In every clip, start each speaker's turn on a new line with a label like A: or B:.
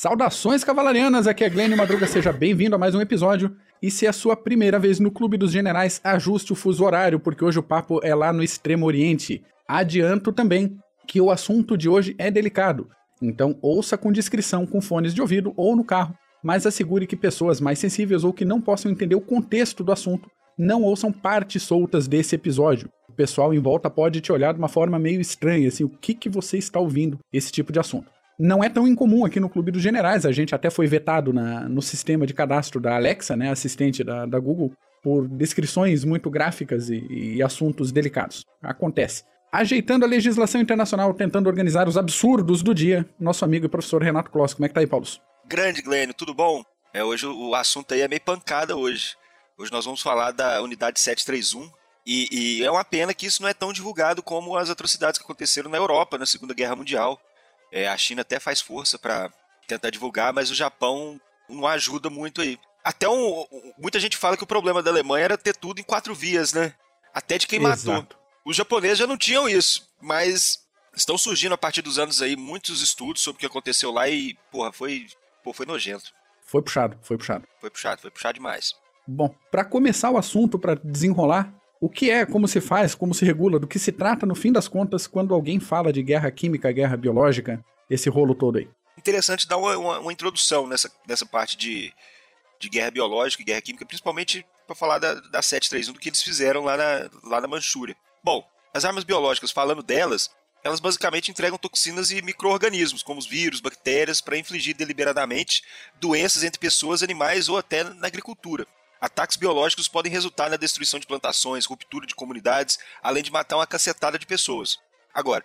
A: Saudações cavalarianas, aqui é Glenn Madruga, seja bem-vindo a mais um episódio. E se é a sua primeira vez no Clube dos Generais, ajuste o fuso horário, porque hoje o papo é lá no Extremo Oriente. Adianto também que o assunto de hoje é delicado, então ouça com discrição com fones de ouvido ou no carro, mas assegure que pessoas mais sensíveis ou que não possam entender o contexto do assunto não ouçam partes soltas desse episódio. O pessoal em volta pode te olhar de uma forma meio estranha, assim, o que, que você está ouvindo esse tipo de assunto não é tão incomum aqui no Clube dos Generais. A gente até foi vetado na, no sistema de cadastro da Alexa, né, assistente da, da Google, por descrições muito gráficas e, e assuntos delicados. Acontece. Ajeitando a legislação internacional, tentando organizar os absurdos do dia, nosso amigo e professor Renato Kloss. Como é que tá aí, Paulo?
B: Grande, Glênio, tudo bom? É, hoje o assunto aí é meio pancada hoje. Hoje nós vamos falar da unidade 731, e, e, é uma pena que isso não é tão divulgado como as atrocidades que aconteceram na Europa na Segunda Guerra Mundial. É, a China até faz força para tentar divulgar, mas o Japão não ajuda muito aí. Até um, muita gente fala que o problema da Alemanha era ter tudo em quatro vias, né? Até de quem Exato. matou. Os japoneses já não tinham isso, mas estão surgindo a partir dos anos aí muitos estudos sobre o que aconteceu lá e, porra, foi, pô, foi nojento.
A: Foi puxado, foi puxado.
B: Foi puxado, foi puxado demais.
A: Bom, para começar o assunto, para desenrolar, o que é, como se faz, como se regula, do que se trata no fim das contas quando alguém fala de guerra química, guerra biológica, esse rolo todo aí?
B: Interessante dar uma, uma, uma introdução nessa, nessa parte de, de guerra biológica e guerra química, principalmente para falar da, da 731, do que eles fizeram lá na, lá na Manchúria. Bom, as armas biológicas, falando delas, elas basicamente entregam toxinas e micro-organismos, como os vírus, bactérias, para infligir deliberadamente doenças entre pessoas, animais ou até na agricultura. Ataques biológicos podem resultar na destruição de plantações, ruptura de comunidades, além de matar uma cacetada de pessoas. Agora,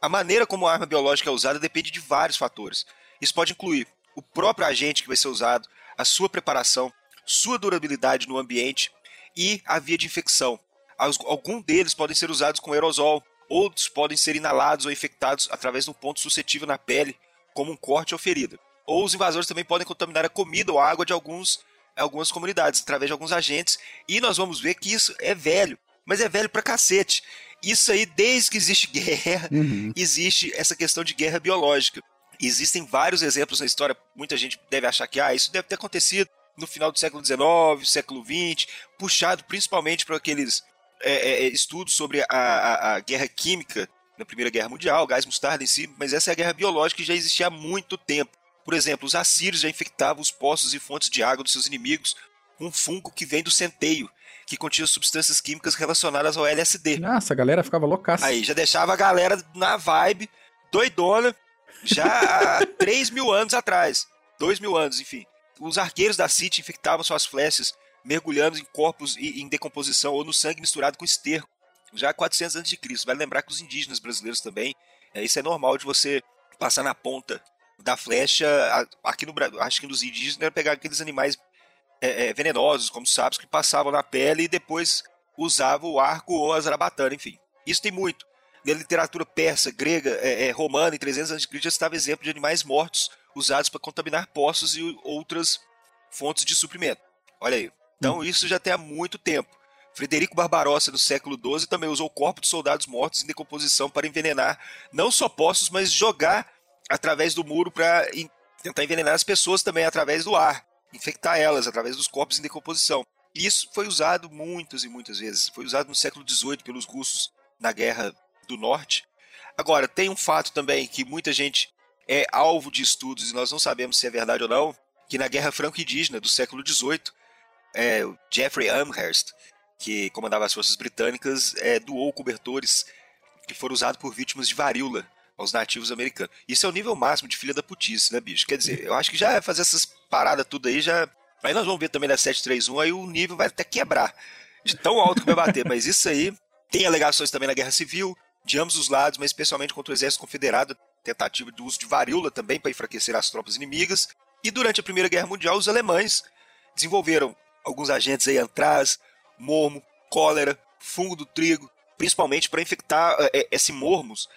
B: a maneira como a arma biológica é usada depende de vários fatores. Isso pode incluir o próprio agente que vai ser usado, a sua preparação, sua durabilidade no ambiente e a via de infecção. Alguns deles podem ser usados com aerosol, outros podem ser inalados ou infectados através de um ponto suscetível na pele, como um corte ou ferida. Ou os invasores também podem contaminar a comida ou a água de alguns algumas comunidades, através de alguns agentes, e nós vamos ver que isso é velho, mas é velho pra cacete. Isso aí, desde que existe guerra, uhum. existe essa questão de guerra biológica. Existem vários exemplos na história, muita gente deve achar que ah, isso deve ter acontecido no final do século XIX, século XX, puxado principalmente para aqueles é, é, é, estudos sobre a, a, a, guerra química na Primeira Guerra Mundial, gás mostarda em si, mas essa é a guerra biológica que já existia há muito tempo. Por exemplo, os assírios já infectavam os poços e fontes de água dos seus inimigos com um fungo que vem do centeio, que continha substâncias químicas relacionadas ao LSD.
A: Nossa, a galera ficava loucaça.
B: Aí já deixava a galera na vibe, doidona, já há 3 mil anos atrás. 2 mil anos, enfim. Os arqueiros da City infectavam suas flechas, mergulhando em corpos em decomposição ou no sangue misturado com esterco, já há 400 a.C. Vai lembrar que os indígenas brasileiros também, é, isso é normal de você passar na ponta da flecha, aqui no Brasil, acho que nos indígenas era pegar aqueles animais é, é, venenosos, como sapos, que passavam na pele e depois usavam o arco ou a zarabatana, enfim. Isso tem muito. Na literatura persa, grega, é, é romana, em 300 a.C. já estava exemplo de animais mortos usados para contaminar poços e outras fontes de suprimento. Olha aí. Então hum. isso já tem há muito tempo. Frederico Barbarossa, no século XII, também usou corpos de soldados mortos em decomposição para envenenar não só poços, mas jogar através do muro para tentar envenenar as pessoas também através do ar, infectar elas através dos corpos em decomposição. Isso foi usado muitas e muitas vezes. Foi usado no século XVIII pelos russos na Guerra do Norte. Agora, tem um fato também que muita gente é alvo de estudos e nós não sabemos se é verdade ou não, que na Guerra Franco-Indígena do século XVIII, é, Jeffrey Amherst, que comandava as forças britânicas, é, doou cobertores que foram usados por vítimas de varíola aos nativos americanos. Isso é o nível máximo de filha da putice, né, bicho? Quer dizer, eu acho que já fazer essas paradas tudo aí já. Aí nós vamos ver também na 731, aí o nível vai até quebrar. De tão alto que vai bater. Mas isso aí tem alegações também na Guerra Civil, de ambos os lados, mas especialmente contra o Exército Confederado, tentativa de uso de varíola também para enfraquecer as tropas inimigas. E durante a Primeira Guerra Mundial, os alemães desenvolveram alguns agentes aí, antraz, mormo, cólera, fungo do trigo, principalmente para infectar é, esse mormos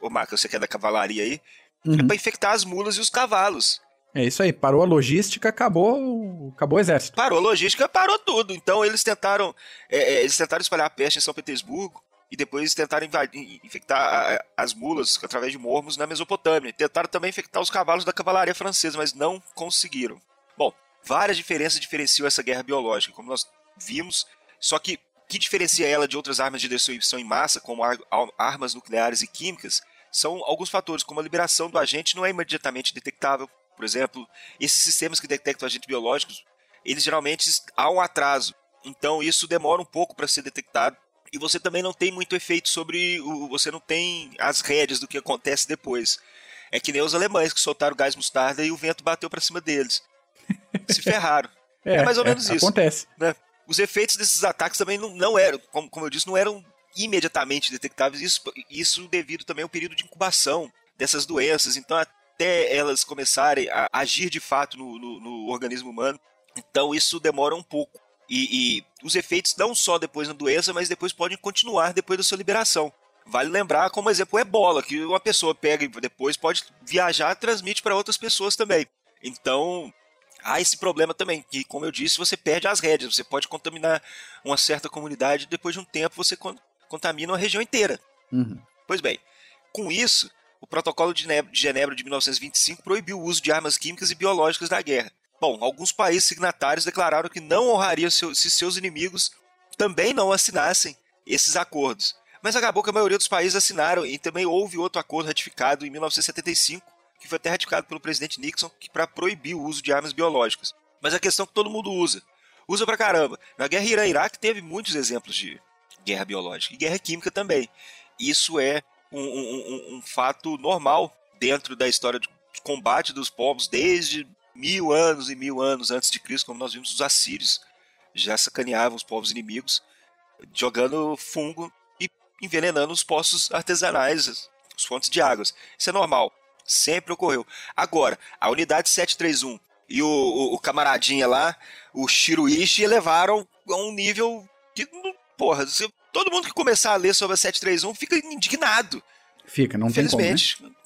B: ô Marcos, você que é da cavalaria aí, uhum. é pra infectar as mulas e os cavalos.
A: É isso aí, parou a logística, acabou, acabou o exército.
B: Parou a logística, parou tudo. Então eles tentaram, é, é, eles tentaram espalhar a peste em São Petersburgo. e depois tentaram invadir, infectar as mulas através de mormos na Mesopotâmia. Tentaram também infectar os cavalos da cavalaria francesa, mas não conseguiram. Bom, várias diferenças diferenciam essa guerra biológica, como nós vimos, só que o que diferencia ela de outras armas de destruição em massa, como ar armas nucleares e químicas, são alguns fatores, como a liberação do agente não é imediatamente detectável. Por exemplo, esses sistemas que detectam agentes biológicos, eles geralmente há um atraso. Então isso demora um pouco para ser detectado e você também não tem muito efeito sobre o. Você não tem as rédeas do que acontece depois. É que nem os alemães que soltaram gás mostarda e o vento bateu para cima deles. Se ferraram.
A: É, é mais ou é, menos isso. Acontece.
B: Né? Os efeitos desses ataques também não, não eram, como, como eu disse, não eram imediatamente detectáveis. Isso, isso devido também ao período de incubação dessas doenças. Então, até elas começarem a agir de fato no, no, no organismo humano. Então, isso demora um pouco. E, e, os efeitos não só depois na doença, mas depois podem continuar depois da sua liberação. Vale lembrar, como exemplo, o ebola, que uma pessoa pega e depois pode viajar e transmite para outras pessoas também. Então, há esse problema também, que, como eu disse, você perde as rédeas. Você pode contaminar uma certa comunidade e depois de um tempo você contamina uma região inteira.
A: Uhum.
B: Pois bem, com isso, o Protocolo de Genebra de 1925 proibiu o uso de armas químicas e biológicas na guerra. Bom, alguns países signatários declararam que não honrariam seu, se seus inimigos também não assinassem esses acordos. Mas acabou que a maioria dos países assinaram e também houve outro acordo ratificado em 1975, que foi até ratificado pelo presidente Nixon, para proibir o uso de armas biológicas. Mas a questão é que todo mundo usa. Usa pra caramba. Na guerra Irã-Iraque teve muitos exemplos de guerra biológica e guerra química também. Isso é um, um, um, fato normal dentro da história de combate dos povos desde mil anos e mil anos antes de Cristo, como nós vimos os assírios já sacaneavam os povos inimigos, jogando fungo e envenenando os poços artesanais, as fontes de águas. Isso é normal, sempre ocorreu. Agora, a unidade 731 e o, o, o camaradinha lá, o Shiruishi, elevaram a um nível que, porra, todo mundo que começar a ler sobre a 731 fica indignado.
A: Fica, não tem como. Né?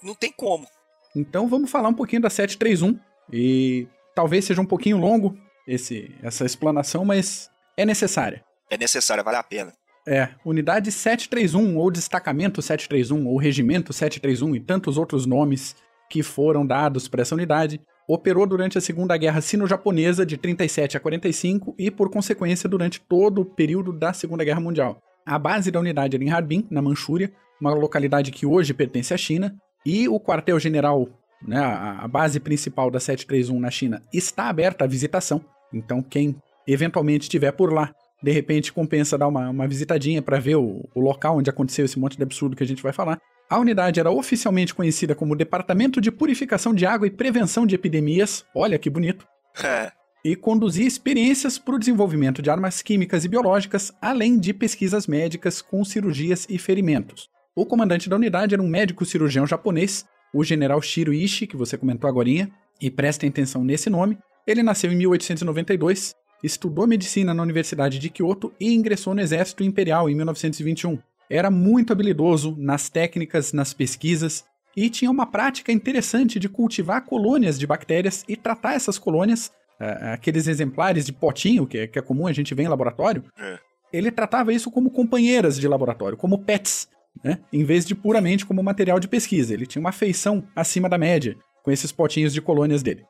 B: não tem como.
A: Então vamos falar um pouquinho da 731 e talvez seja um pouquinho longo esse, essa explanação, mas é necessária.
B: É necessária, vale a pena.
A: É, unidade 731, ou destacamento 731, ou regimento 731 e tantos outros nomes que foram dados para essa unidade, operou durante a Segunda Guerra Sino-Japonesa de 37 a 45 e, por consequência, durante todo o período da Segunda Guerra Mundial. A base da unidade era em Harbin, na Manchúria, uma localidade que hoje pertence à China, e o quartel-general né, a, base principal da 731 na China está aberta à visitação. Então, quem eventualmente estiver por lá, de repente compensa dar uma, uma visitadinha para ver o, o local onde aconteceu esse monte de absurdo que a gente vai falar. A unidade era oficialmente conhecida como Departamento de Purificação de Água e Prevenção de Epidemias. Olha que bonito. E conduzia experiências para o desenvolvimento de armas químicas e biológicas, além de pesquisas médicas com cirurgias e ferimentos. O comandante da unidade era um médico cirurgião japonês o general Shiro Ishii, que você comentou agora, e prestem atenção nesse nome. Ele nasceu em 1892, estudou medicina na Universidade de Kyoto e ingressou no Exército Imperial em 1921. Era muito habilidoso nas técnicas, nas pesquisas e tinha uma prática interessante de cultivar colônias de bactérias e tratar essas colônias, aqueles exemplares de potinho que, que, é comum a gente ver em laboratório.
B: É.
A: Ele tratava isso como companheiras de laboratório, como pets, né? Em vez de puramente como material de pesquisa. Ele tinha uma feição acima da média com esses potinhos de colônias dele.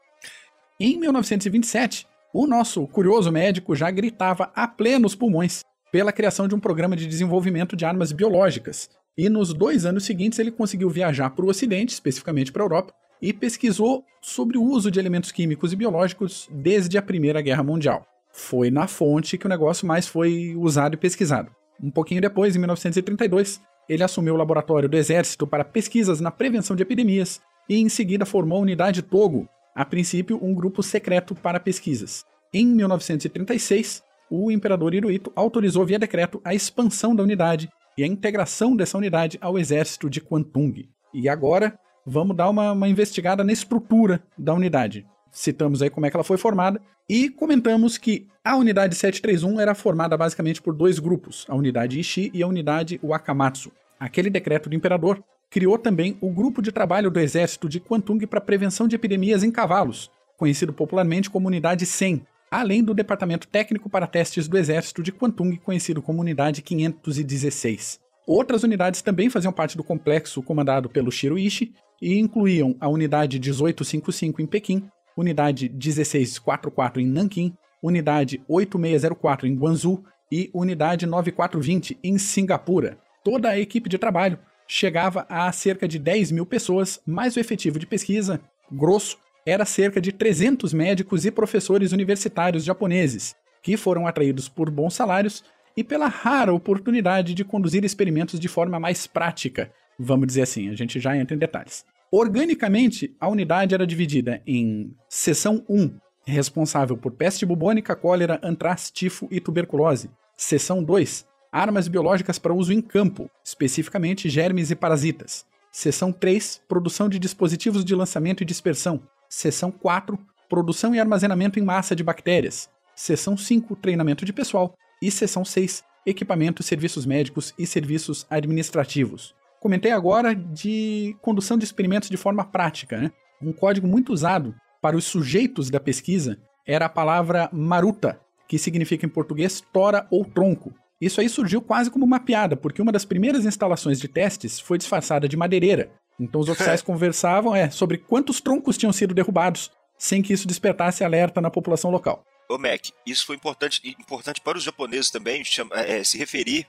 A: Em 1927, o nosso curioso médico já gritava a plenos pulmões pela criação de um programa de desenvolvimento de armas biológicas. E nos dois anos seguintes ele conseguiu viajar para o Ocidente, especificamente para a Europa, e pesquisou sobre o uso de elementos químicos e biológicos desde a Primeira Guerra Mundial. Foi na fonte que o negócio mais foi usado e pesquisado. Um pouquinho depois, em 1932, ele assumiu o laboratório do Exército para pesquisas na prevenção de epidemias e em seguida formou a Unidade Togo, a princípio um grupo secreto para pesquisas. Em 1936, o imperador Hirohito autorizou via decreto a expansão da unidade e a integração dessa unidade ao exército de Kwantung. E agora, vamos dar uma, uma investigada na estrutura da unidade. Citamos aí como é que ela foi formada e comentamos que a unidade 731 era formada basicamente por dois grupos, a unidade Ishii e a unidade Wakamatsu. Aquele decreto do imperador criou também o grupo de trabalho do exército de Kwantung para prevenção de epidemias em cavalos, conhecido popularmente como unidade 100, além do departamento técnico para testes do exército de Kwantung, conhecido como unidade 516. Outras unidades também faziam parte do complexo comandado pelo Shiro Ishii e incluíam a unidade 1855 em Pequim, unidade 1644 em Nanquim, unidade 8604 em Guangzhou e unidade 9420 em Singapura. Toda a equipe de trabalho chegava a cerca de 10 mil pessoas, mas o efetivo de pesquisa, grosso, era cerca de 300 médicos e professores universitários japoneses, que foram atraídos por bons salários e pela rara oportunidade de conduzir experimentos de forma mais prática. Vamos dizer assim, a gente já entra em detalhes. Organicamente, a unidade era dividida em Seção 1, responsável por peste bubônica, cólera, antrax, tifo e tuberculose. Seção 2, armas biológicas para uso em campo, especificamente germes e parasitas. Seção 3, produção de dispositivos de lançamento e dispersão. Seção 4, produção e armazenamento em massa de bactérias. Seção 5, treinamento de pessoal e seção 6, equipamentos, serviços médicos e serviços administrativos. Comentei agora de condução de experimentos de forma prática. Né? Um código muito usado para os sujeitos da pesquisa era a palavra maruta, que significa em português tora ou tronco. Isso aí surgiu quase como uma piada, porque uma das primeiras instalações de testes foi disfarçada de madeireira. Então os oficiais conversavam é, sobre quantos troncos tinham sido derrubados, sem que isso despertasse alerta na população local.
B: Ô Mac, isso foi importante, importante para os japoneses também chama, é, se referir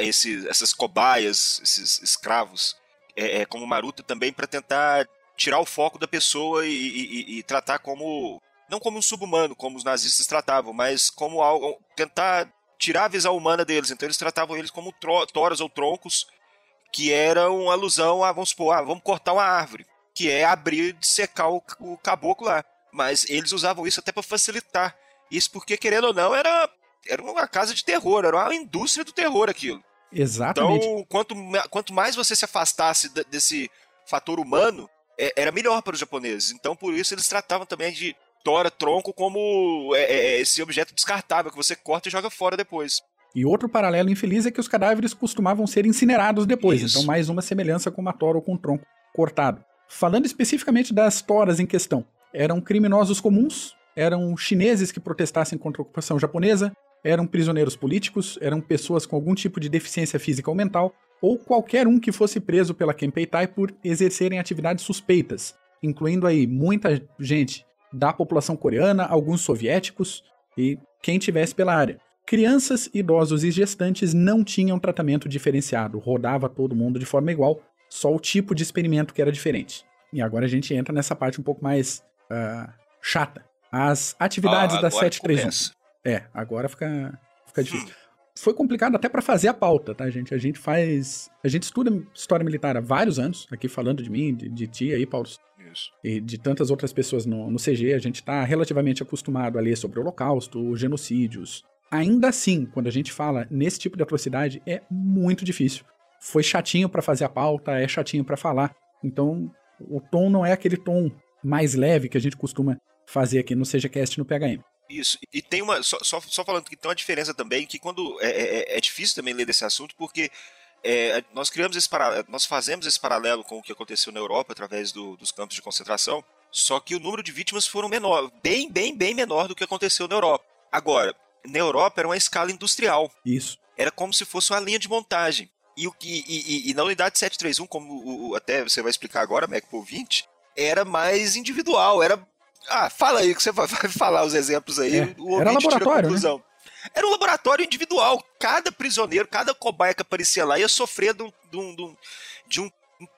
B: esse, essas cobaias, esses escravos, é, é, como Maruta também para tentar tirar o foco da pessoa e, e, e, tratar como não como um subhumano, como os nazistas tratavam, mas como algo, tentar tirar a visão humana deles. Então eles tratavam eles como toras ou troncos, que eram alusão a, vamos supor, ah, vamos cortar uma árvore, que é abrir e secar o, o caboclo lá. Mas eles usavam isso até para facilitar isso porque, querendo ou não, era, era uma casa de terror, era uma indústria do terror aquilo.
A: Exatamente.
B: Então, quanto, quanto mais você se afastasse desse fator humano, é, era melhor para os japoneses. Então, por isso, eles tratavam também de tora, tronco, como é, é, esse objeto descartável que você corta e joga fora depois.
A: E outro paralelo infeliz é que os cadáveres costumavam ser incinerados depois, Isso. então mais uma semelhança com uma tora ou com um tronco cortado. Falando especificamente das toras em questão, eram criminosos comuns, eram chineses que protestassem contra a ocupação japonesa, eram prisioneiros políticos, eram pessoas com algum tipo de deficiência física ou mental, ou qualquer um que fosse preso pela Kempeitai por exercerem atividades suspeitas, incluindo aí muita gente da população coreana, alguns soviéticos e quem tivesse pela área. Crianças, idosos e gestantes não tinham tratamento diferenciado, rodava todo mundo de forma igual, só o tipo de experimento que era diferente. E agora a gente entra nessa parte um pouco mais uh, chata, as atividades ah, da 731. Começa. É, agora fica, fica difícil. Hum. Foi complicado até para fazer a pauta, tá, gente? A gente faz. A gente estuda história militar há vários anos, aqui falando de mim, de, de ti aí, Paulo. Isso. E de tantas outras pessoas no, no CG, a gente está relativamente acostumado a ler sobre o Holocausto, genocídios. Ainda assim, quando a gente fala nesse tipo de atrocidade, é muito difícil. Foi chatinho para fazer a pauta, é chatinho para falar. Então, o tom não é aquele tom mais leve que a gente costuma fazer aqui no SejaCast no PHM.
B: Isso, e tem uma. Só, só, só, falando que tem uma diferença também, que quando. É, é, é, é difícil também ler desse assunto, porque é, nós criamos esse paralelo, nós fazemos esse paralelo com o que aconteceu na Europa através do, dos campos de concentração, só que o número de vítimas foram menor, bem, bem, bem menor do que aconteceu na Europa. Agora, na Europa era uma escala industrial.
A: Isso.
B: Era como se fosse uma linha de montagem. E, o, e, e, e na unidade 731, como o, até você vai explicar agora, Mac, por 20, era mais individual, era ah, fala aí que você vai falar os exemplos aí. É.
A: O Era laboratório, né?
B: Era um laboratório individual. Cada prisioneiro, cada cobaia que aparecia lá ia sofrer de um, de um, de um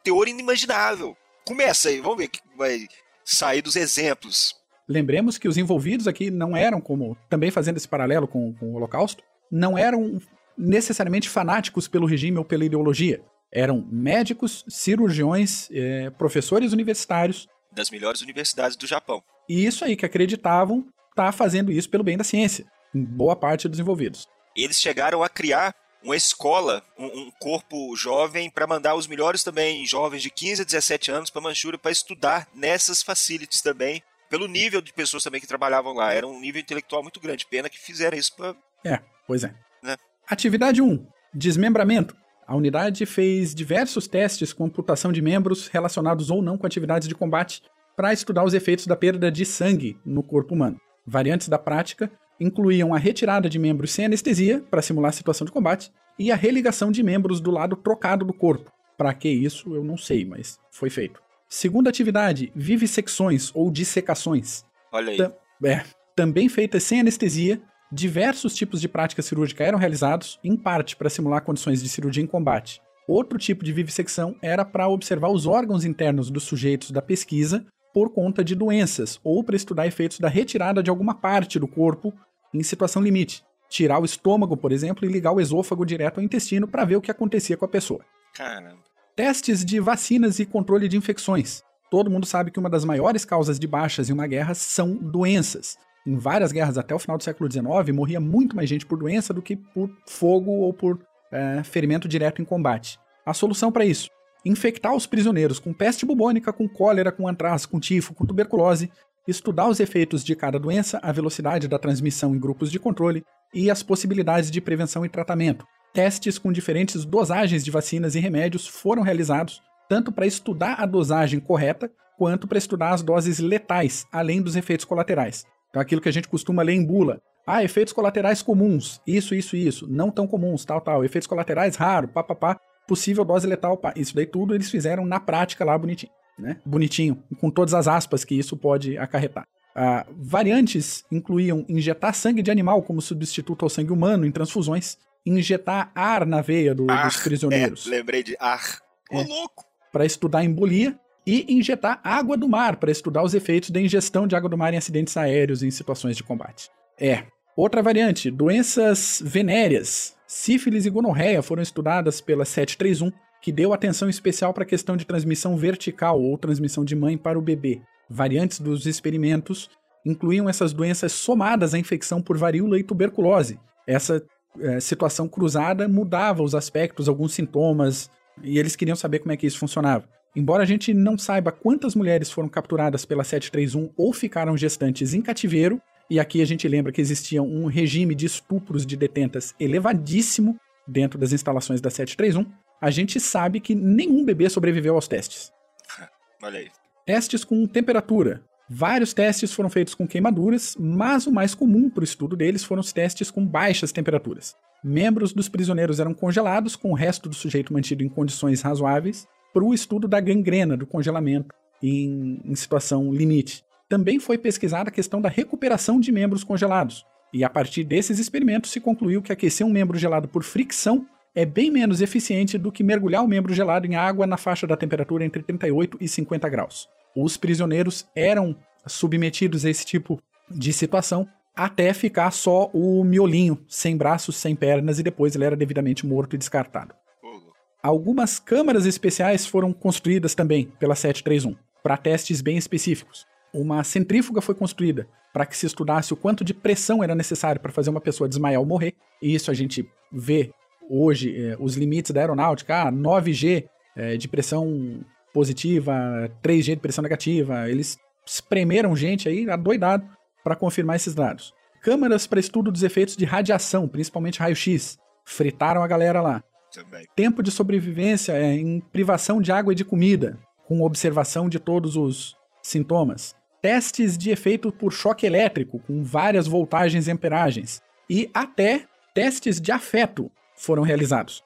B: teor inimaginável. Começa aí, vamos ver que vai sair dos exemplos.
A: Lembremos que os envolvidos aqui não eram, como também fazendo esse paralelo com, com o Holocausto, não eram necessariamente fanáticos pelo regime ou pela ideologia. Eram médicos, cirurgiões, eh, professores universitários.
B: Das melhores universidades do Japão.
A: E isso aí que acreditavam tá fazendo isso pelo bem da ciência, em boa parte dos envolvidos.
B: Eles chegaram a criar uma escola, um, um corpo jovem, para mandar os melhores também, jovens de 15 a 17 anos, para Manchúria, para estudar nessas facilities também, pelo nível de pessoas também que trabalhavam lá. Era um nível intelectual muito grande. Pena que fizeram isso para.
A: É, pois é. Né? Atividade 1: Desmembramento. A unidade fez diversos testes com amputação de membros relacionados ou não com atividades de combate para estudar os efeitos da perda de sangue no corpo humano. Variantes da prática incluíam a retirada de membros sem anestesia para simular a situação de combate e a religação de membros do lado trocado do corpo. Para que isso, eu não sei, mas foi feito. Segunda atividade, vivissecções ou dissecações.
B: Olha aí.
A: Tam- é, também feitas sem anestesia, diversos tipos de prática cirúrgica eram realizados, em parte para simular condições de cirurgia em combate. Outro tipo de vivissecção era para observar os órgãos internos dos sujeitos da pesquisa por conta de doenças, ou para estudar efeitos da retirada de alguma parte do corpo em situação limite. Tirar o estômago, por exemplo, e ligar o esôfago direto ao intestino para ver o que acontecia com a pessoa.
B: Caramba.
A: Testes de vacinas e controle de infecções. Todo mundo sabe que uma das maiores causas de baixas em uma guerra são doenças. Em várias guerras até o final do século XIX, morria muito mais gente por doença do que por fogo ou por é, ferimento direto em combate. A solução para isso? Infectar os prisioneiros com peste bubônica, com cólera, com antraz, com tifo, com tuberculose, estudar os efeitos de cada doença, a velocidade da transmissão em grupos de controle e as possibilidades de prevenção e tratamento. Testes com diferentes dosagens de vacinas e remédios foram realizados, tanto para estudar a dosagem correta, quanto para estudar as doses letais, além dos efeitos colaterais. Então, aquilo que a gente costuma ler em bula. Ah, efeitos colaterais comuns, isso, isso, isso, não tão comuns, tal, tal. Efeitos colaterais raro, pá. Possível dose letal, pá. Isso daí tudo eles fizeram na prática lá bonitinho, né? Bonitinho, com todas as aspas que isso pode acarretar. Ah, variantes incluíam injetar sangue de animal como substituto ao sangue humano em transfusões, injetar ar na veia do- dos prisioneiros
B: É, lembrei de ar. Ô,
A: É.
B: louco.
A: para estudar embolia e injetar água do mar para estudar os efeitos da ingestão de água do mar em acidentes aéreos e em situações de combate. É. Outra variante, doenças venéreas. Sífilis e gonorreia foram estudadas pela 731, que deu atenção especial para a questão de transmissão vertical ou transmissão de mãe para o bebê. Variantes dos experimentos incluíam essas doenças somadas à infecção por varíola e tuberculose. Essa eh, situação cruzada mudava os aspectos, alguns sintomas, e eles queriam saber como é que isso funcionava. Embora a gente não saiba quantas mulheres foram capturadas pela 731 ou ficaram gestantes em cativeiro, e aqui a gente lembra que existia um regime de estupros de detentas elevadíssimo dentro das instalações da 731, a gente sabe que nenhum bebê sobreviveu aos testes.
B: Olha aí.
A: Testes com temperatura. Vários testes foram feitos com queimaduras, mas o mais comum para o estudo deles foram os testes com baixas temperaturas. Membros dos prisioneiros eram congelados, com o resto do sujeito mantido em condições razoáveis, para o estudo da gangrena, do congelamento em, em situação limite. Também foi pesquisada a questão da recuperação de membros congelados. E a partir desses experimentos se concluiu que aquecer um membro gelado por fricção é bem menos eficiente do que mergulhar o membro gelado em água na faixa da temperatura entre 38 e 50 graus. Os prisioneiros eram submetidos a esse tipo de situação até ficar só o miolinho, sem braços, sem pernas, e depois ele era devidamente morto e descartado. Algumas câmaras especiais foram construídas também pela 731 para testes bem específicos. Uma centrífuga foi construída para que se estudasse o quanto de pressão era necessário para fazer uma pessoa desmaiar ou morrer. E isso a gente vê hoje eh, os limites da aeronáutica, ah, 9G eh, de pressão positiva, 3G de pressão negativa. Eles espremeram gente aí adoidado para confirmar esses dados. Câmaras para estudo dos efeitos de radiação, principalmente raio-x. Fritaram a galera lá
B: Também.
A: tempo de sobrevivência é em privação de água e de comida, com observação de todos os sintomas. Testes de efeito por choque elétrico, com várias voltagens e amperagens. E até testes de afeto foram realizados.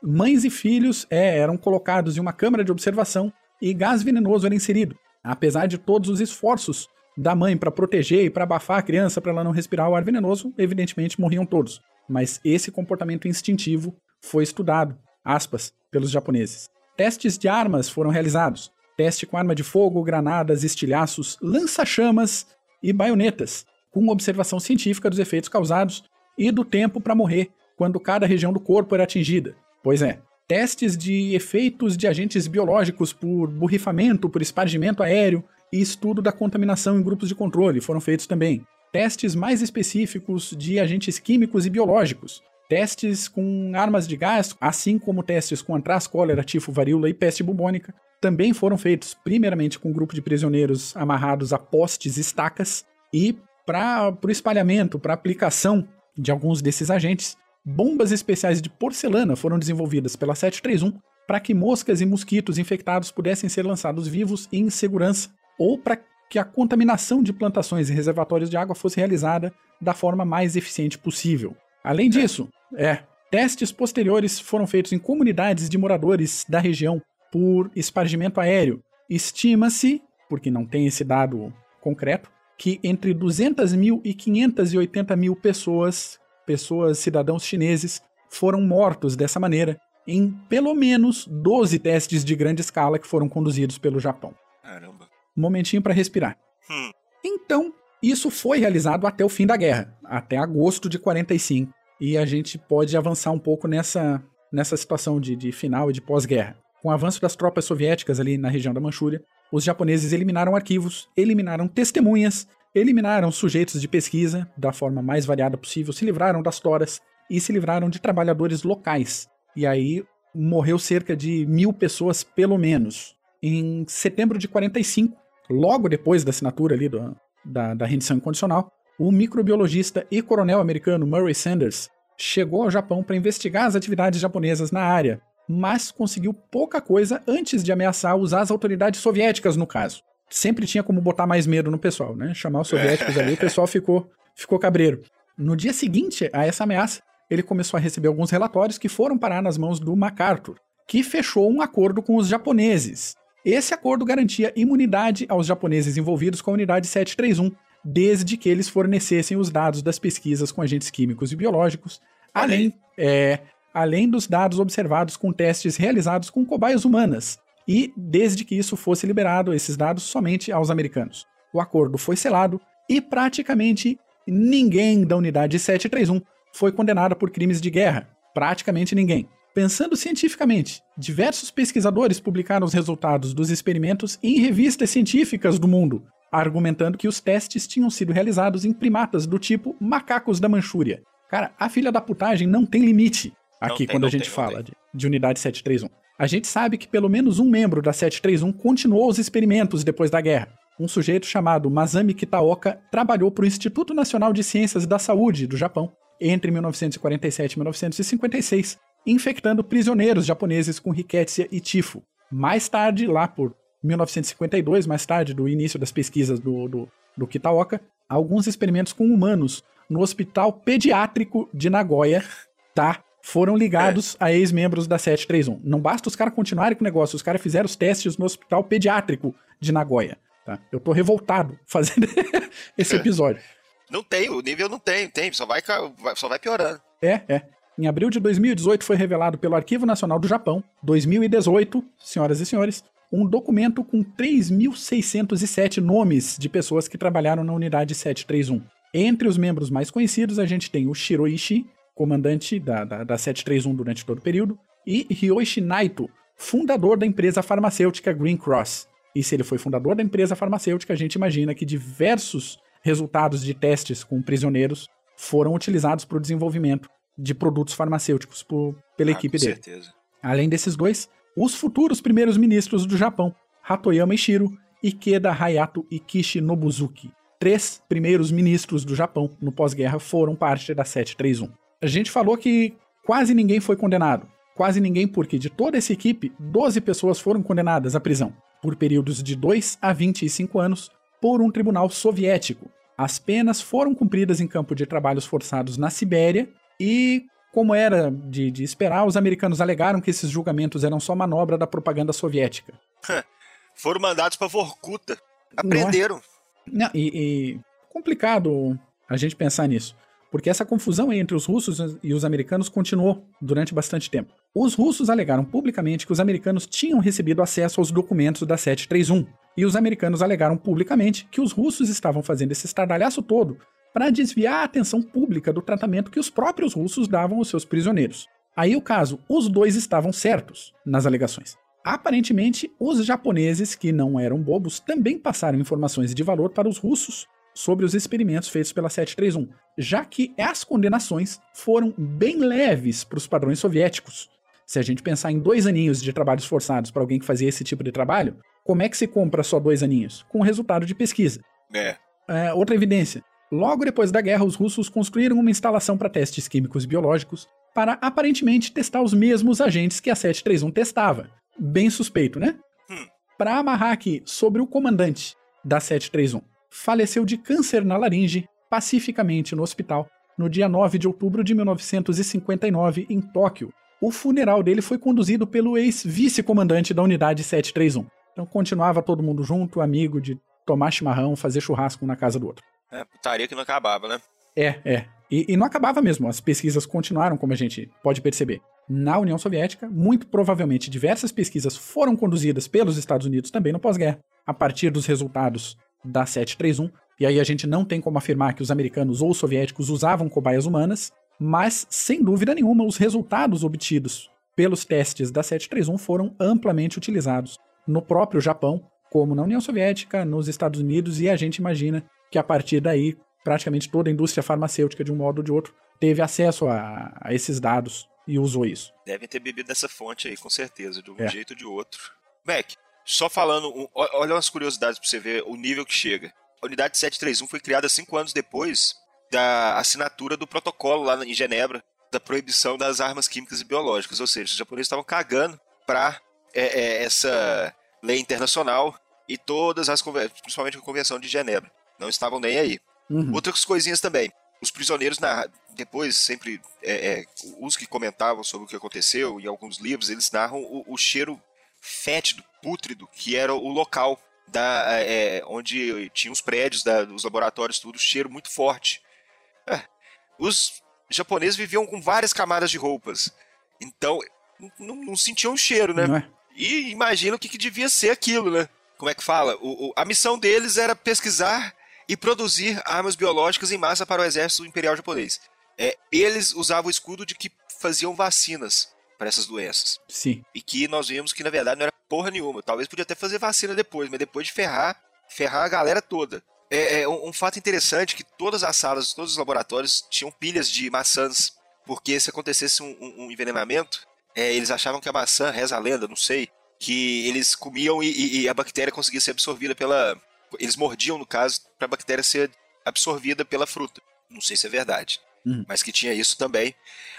A: Mães e filhos é, eram colocados em uma câmara de observação e gás venenoso era inserido. Apesar de todos os esforços da mãe para proteger e para abafar a criança para ela não respirar o ar venenoso, evidentemente morriam todos. Mas esse comportamento instintivo foi estudado, aspas, pelos japoneses. Testes de armas foram realizados. Teste com arma de fogo, granadas, estilhaços, lança-chamas e baionetas, com observação científica dos efeitos causados e do tempo para morrer quando cada região do corpo era atingida. Pois é, testes de efeitos de agentes biológicos por borrifamento, por espargimento aéreo e estudo da contaminação em grupos de controle foram feitos também. Testes mais específicos de agentes químicos e biológicos. Testes com armas de gás, assim como testes com antraz, cólera, tifo, varíola e peste bubônica, também foram feitos primeiramente com um grupo de prisioneiros amarrados a postes e estacas e para o espalhamento, para aplicação de alguns desses agentes, bombas especiais de porcelana foram desenvolvidas pela 731 para que moscas e mosquitos infectados pudessem ser lançados vivos e em segurança, ou para que a contaminação de plantações e reservatórios de água fosse realizada da forma mais eficiente possível. Além disso, é, Testes posteriores foram feitos em comunidades de moradores da região por espargimento aéreo. Estima-se, porque não tem esse dado concreto, que entre 200 mil e 580 mil pessoas, pessoas, cidadãos chineses, foram mortos dessa maneira em pelo menos 12 testes de grande escala que foram conduzidos pelo Japão.
B: Caramba.
A: Momentinho para respirar.
B: Hum.
A: Então, isso foi realizado até o fim da guerra, até agosto de 45. E a gente pode avançar um pouco nessa, nessa situação de, de final e de pós-guerra. Com o avanço das tropas soviéticas ali na região da Manchúria, os japoneses eliminaram arquivos, eliminaram testemunhas, eliminaram sujeitos de pesquisa da forma mais variada possível, se livraram das toras e se livraram de trabalhadores locais. E aí morreu cerca de mil pessoas, pelo menos. Em setembro de 45, logo depois da assinatura ali do, da, da rendição incondicional, o microbiologista e coronel americano Murray Sanders chegou ao Japão para investigar as atividades japonesas na área, mas conseguiu pouca coisa antes de ameaçar usar as autoridades soviéticas no caso. Sempre tinha como botar mais medo no pessoal, né? Chamar os soviéticos ali, o pessoal ficou, ficou cabreiro. No dia seguinte a essa ameaça, ele começou a receber alguns relatórios que foram parar nas mãos do MacArthur, que fechou um acordo com os japoneses. Esse acordo garantia imunidade aos japoneses envolvidos com a unidade 731, desde que eles fornecessem os dados das pesquisas com agentes químicos e biológicos, além, é, além dos dados observados com testes realizados com cobaias humanas, e desde que isso fosse liberado, esses dados, somente aos americanos. O acordo foi selado e praticamente ninguém da unidade 731 foi condenado por crimes de guerra. Praticamente ninguém. Pensando cientificamente, diversos pesquisadores publicaram os resultados dos experimentos em revistas científicas do mundo, argumentando que os testes tinham sido realizados em primatas do tipo macacos da Manchúria. Cara, a filha da putagem não tem limite aqui tem, quando a gente tem, fala de, de unidade 731. A gente sabe que pelo menos um membro da 731 continuou os experimentos depois da guerra. Um sujeito chamado Masami Kitaoka trabalhou para o Instituto Nacional de Ciências da Saúde do Japão entre 1947 e 1956, infectando prisioneiros japoneses com rickettsia e tifo. Mais tarde, lá por 1952, mais tarde do início das pesquisas do, do, do Kitaoka, alguns experimentos com humanos no Hospital Pediátrico de Nagoya, tá? Foram ligados é. a ex-membros da 731. Não basta os caras continuarem com o negócio, os caras fizeram os testes no Hospital Pediátrico de Nagoya. Tá? Eu tô revoltado fazendo esse episódio.
B: Não tem, o nível não tem, tem, só vai, só vai piorando.
A: É, é. Em abril de 2018 foi revelado pelo Arquivo Nacional do Japão, 2018, senhoras e senhores, um documento com 3.607 nomes de pessoas que trabalharam na unidade 731. Entre os membros mais conhecidos, a gente tem o Shiroishi, comandante da, da, da 731 durante todo o período, e Ryoichi Naito, fundador da empresa farmacêutica Green Cross. E se ele foi fundador da empresa farmacêutica, a gente imagina que diversos resultados de testes com prisioneiros foram utilizados para o desenvolvimento de produtos farmacêuticos por, pela ah, equipe dele.
B: Certeza.
A: Além desses dois, os futuros primeiros ministros do Japão, Hatoyama Ishiro, Ikeda Hayato e Kishi Nobuzuki. Três primeiros ministros do Japão no pós-guerra foram parte da 731. A gente falou que quase ninguém foi condenado. Quase ninguém, porque de toda essa equipe, 12 pessoas foram condenadas à prisão, por períodos de 2 a 25 anos, por um tribunal soviético. As penas foram cumpridas em campo de trabalhos forçados na Sibéria e, como era de, de esperar, os americanos alegaram que esses julgamentos eram só manobra da propaganda soviética.
B: foram mandados para Vorkuta. Aprenderam.
A: Não, e, e complicado a gente pensar nisso porque essa confusão entre os russos e os americanos continuou durante bastante tempo. Os russos alegaram publicamente que os americanos tinham recebido acesso aos documentos da 731, e os americanos alegaram publicamente que os russos estavam fazendo esse estardalhaço todo para desviar a atenção pública do tratamento que os próprios russos davam aos seus prisioneiros. Aí o caso, os dois estavam certos nas alegações. Aparentemente, os japoneses, que não eram bobos, também passaram informações de valor para os russos sobre os experimentos feitos pela 731, já que as condenações foram bem leves para os padrões soviéticos. Se a gente pensar em dois aninhos de trabalhos forçados para alguém que fazia esse tipo de trabalho, como é que se compra só dois aninhos? Com o resultado de pesquisa.
B: É.
A: é outra evidência. Logo depois da guerra, os russos construíram uma instalação para testes químicos e biológicos para aparentemente testar os mesmos agentes que a 731 testava. Bem suspeito, né? Hum. Para amarrar aqui sobre o comandante da 731 faleceu de câncer na laringe pacificamente no hospital no dia 9 de outubro de 1959, em Tóquio. O funeral dele foi conduzido pelo ex-vice-comandante da unidade 731. Então continuava todo mundo junto, amigo de tomar chimarrão, fazer churrasco na casa do outro.
B: É, putaria que não acabava, né?
A: É, é. E, e, não acabava mesmo, as pesquisas continuaram, como a gente pode perceber. Na União Soviética, muito provavelmente diversas pesquisas foram conduzidas pelos Estados Unidos também no pós-guerra, a partir dos resultados da 731. E aí a gente não tem como afirmar que os americanos ou os soviéticos usavam cobaias humanas, mas sem dúvida nenhuma os resultados obtidos pelos testes da 731 foram amplamente utilizados no próprio Japão, como na União Soviética, nos Estados Unidos, e a gente imagina que a partir daí praticamente toda a indústria farmacêutica, de um modo ou de outro, teve acesso a, a esses dados e usou isso.
B: Devem ter bebido dessa fonte aí, com certeza, de um é. jeito ou de outro. Mac, só falando, olha umas curiosidades para você ver o nível que chega. A unidade 731 foi criada cinco anos depois da assinatura do protocolo lá em Genebra da proibição das armas químicas e biológicas, ou seja, os japoneses estavam cagando para é, é, essa lei internacional e todas as principalmente a convenção de Genebra, não estavam nem aí. Uhum. Outras coisinhas também. Os prisioneiros, na, depois, sempre, é, é, os que comentavam sobre o que aconteceu, em alguns livros, eles narram o, o cheiro fétido, pútrido, que era o local da, é, onde tinha os prédios, da, os laboratórios, tudo, cheiro muito forte. É, os japoneses viviam com várias camadas de roupas, então não, não sentiam o cheiro, né? É? E imagina o que, que, devia ser aquilo, né? Como é que fala? O, o, a missão deles era pesquisar e produzir armas biológicas em massa para o exército imperial japonês. É, eles usavam o escudo de que faziam vacinas para essas doenças.
A: Sim.
B: E que nós vimos que na verdade não era porra nenhuma. Talvez podia até fazer vacina depois, mas depois de ferrar, ferrar a galera toda. É, é um, um, fato interessante que todas as salas, todos os laboratórios tinham pilhas de maçãs, porque se acontecesse um, um, um envenenamento, é, eles achavam que a maçã, reza a lenda, não sei, que eles comiam e, e a bactéria conseguia ser absorvida pela, eles mordiam, no caso, para a bactéria ser absorvida pela fruta. Não sei se é verdade, uhum. mas que tinha isso também.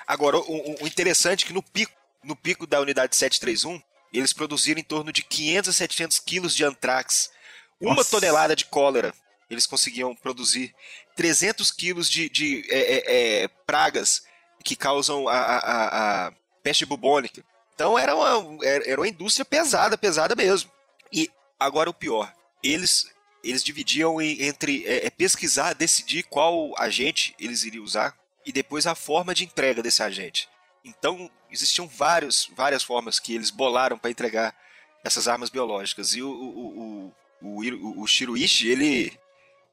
B: Agora, o, o, interessante é que no pico, no pico da unidade 731, eles produziram em torno de 500 a 700 quilos de antrax, uma Nossa. tonelada de cólera. Eles conseguiam produzir 300 quilos de, de é, é, é, pragas que causam a, a, a, peste bubônica. Então era uma, era uma indústria pesada, pesada mesmo. E agora o pior, eles eles dividiam entre é, é, pesquisar, decidir qual agente eles iriam usar e depois a forma de entrega desse agente. Então, existiam vários, várias formas que eles bolaram para entregar essas armas biológicas. E o, o, o, o, o Shiruishi, ele.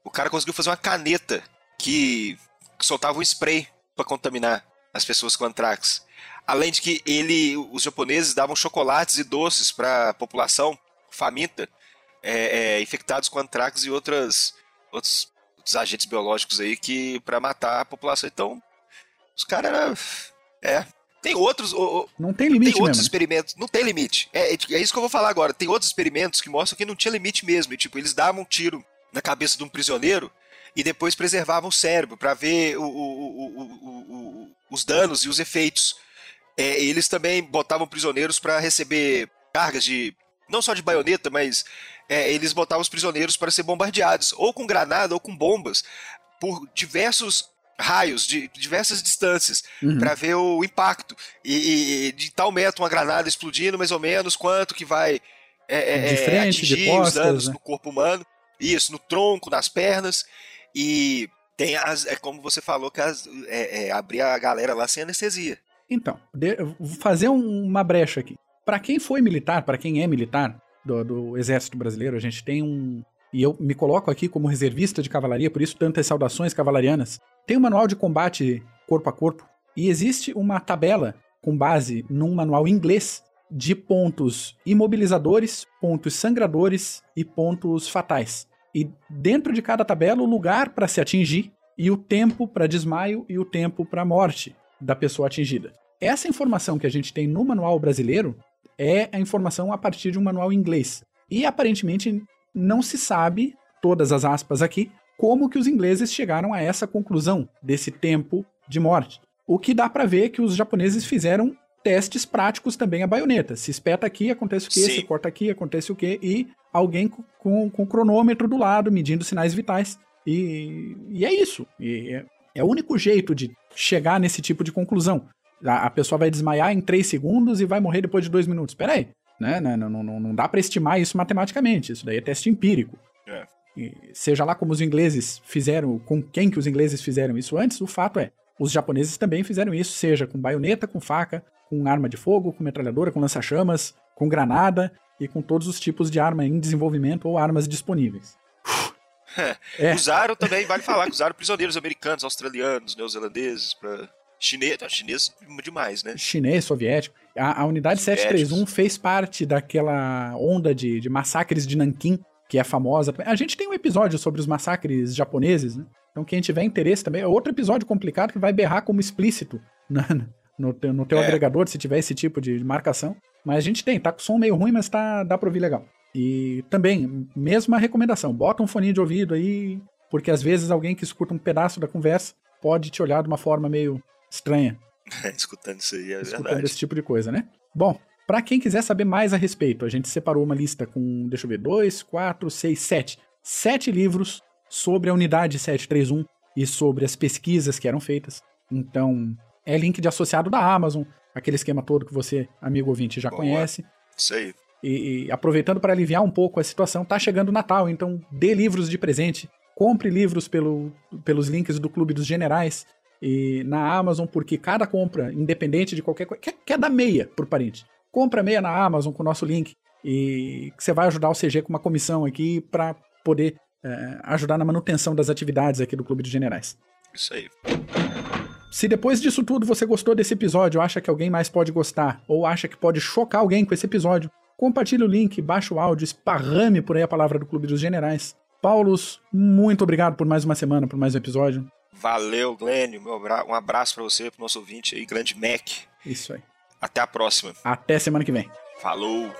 B: O cara conseguiu fazer uma caneta que soltava um spray para contaminar as pessoas com antrax. Além de que ele, os japoneses davam chocolates e doces para a população faminta é, é, infectados com antrax e outras, outros, outros agentes biológicos aí que para matar a população. Então, os caras É. Tem outros.
A: não tem limite
B: Tem outros
A: mesmo.
B: experimentos. Não tem limite. É, é, é isso que eu vou falar agora. Tem outros experimentos que mostram que não tinha limite mesmo. E, tipo, eles davam um tiro na cabeça de um prisioneiro e depois preservavam o cérebro para ver o, o, o, os danos e os efeitos. É, eles também botavam prisioneiros para receber cargas de. Não só de baioneta, mas é, eles botavam os prisioneiros para ser bombardeados, ou com granada ou com bombas, por diversos raios, de diversas distâncias, uhum. para ver o impacto. E, e, de tal metro uma granada explodindo, mais ou menos, quanto que vai é,
A: é, de frente, atingir de postas, os danos
B: né? no corpo humano. Isso, no tronco, nas pernas. E tem as. É como você falou, que as, é, é, abrir a galera lá sem anestesia.
A: Então, de, vou fazer um, uma brecha aqui. Para quem foi militar, para quem é militar, do, do Exército Brasileiro. A gente tem um. E eu me coloco aqui como reservista de cavalaria, por isso tantas saudações cavalarianas. Tem um manual de combate corpo a corpo. E existe uma tabela com base num manual inglês de pontos imobilizadores, pontos sangradores e pontos fatais. E dentro de cada tabela, o lugar para se atingir e o tempo para desmaio e o tempo para morte da pessoa atingida. Essa informação que a gente tem no manual brasileiro é a informação a partir de um manual inglês. E aparentemente não se sabe, todas as aspas aqui, como que os ingleses chegaram a essa conclusão desse tempo de morte. O que dá para ver é que os japoneses fizeram testes práticos também a baioneta. Se espeta aqui, acontece o quê? Sim. Se corta aqui, acontece o quê? E alguém com, com cronômetro do lado, medindo sinais vitais. E, e é isso. E É o único jeito de chegar nesse tipo de conclusão. A, a pessoa vai desmaiar em 3 segundos e vai morrer depois de 2 minutos. Pera aí, né? Não, não, não, não dá para estimar isso matematicamente. Isso daí é teste empírico.
B: É.
A: E seja lá como os ingleses fizeram, com quem que os ingleses fizeram isso antes, o fato é, os japoneses também fizeram isso, seja com baioneta, com faca, com arma de fogo, com metralhadora, com lança-chamas, com granada e com todos os tipos de arma em desenvolvimento ou armas disponíveis.
B: É. Usaram também, vale falar, que usaram prisioneiros americanos, australianos, neozelandeses, para chinês, não, chinês demais, né?
A: Chinês, soviético. A, a unidade
B: Soviéticos.
A: 731 fez parte daquela onda de, de massacres de Nanquim, que é famosa. A gente tem um episódio sobre os massacres japoneses, né? Então quem tiver interesse também, é outro episódio complicado que vai berrar como explícito na- no, teu- no teu
B: É.
A: agregador, se tiver esse tipo de marcação. Mas a gente tem, tá com som meio ruim, mas tá, dá pra ouvir legal. E também, mesma recomendação, bota um fone de ouvido aí, porque às vezes alguém que escuta um pedaço da conversa pode te olhar de uma forma meio estranha
B: Escutando isso aí, é
A: escutando
B: verdade.
A: esse tipo de coisa, né? Bom, pra quem quiser saber mais a respeito, a gente separou uma lista com, deixa eu ver, dois, quatro, seis, sete. Sete livros sobre a unidade 731 e sobre as pesquisas que eram feitas. Então, é link de associado da Amazon, aquele esquema todo que você, amigo ouvinte, já
B: Boa.
A: conhece.
B: Isso aí.
A: E, e aproveitando para aliviar um pouco a situação, tá chegando o Natal, então dê livros de presente, compre livros pelo, pelos links do Clube dos Generais e na Amazon, porque cada compra, independente de qualquer coisa, quer, quer dar meia por parente. Compra meia na Amazon com o nosso link e que você vai ajudar o CG com uma comissão aqui para poder eh, ajudar na manutenção das atividades aqui do Clube dos Generais.
B: Isso aí.
A: Se depois disso tudo você gostou desse episódio, acha que alguém mais pode gostar, ou acha que pode chocar alguém com esse episódio, compartilhe o link, baixe o áudio, esparrame por aí a palavra do Clube dos Generais. Paulos, muito obrigado por mais uma semana, por mais um episódio.
B: Valeu, Glênio. Um abraço pra você, pro nosso ouvinte aí, grande Mac.
A: Isso aí.
B: Até a próxima.
A: Até semana que vem.
B: Falou!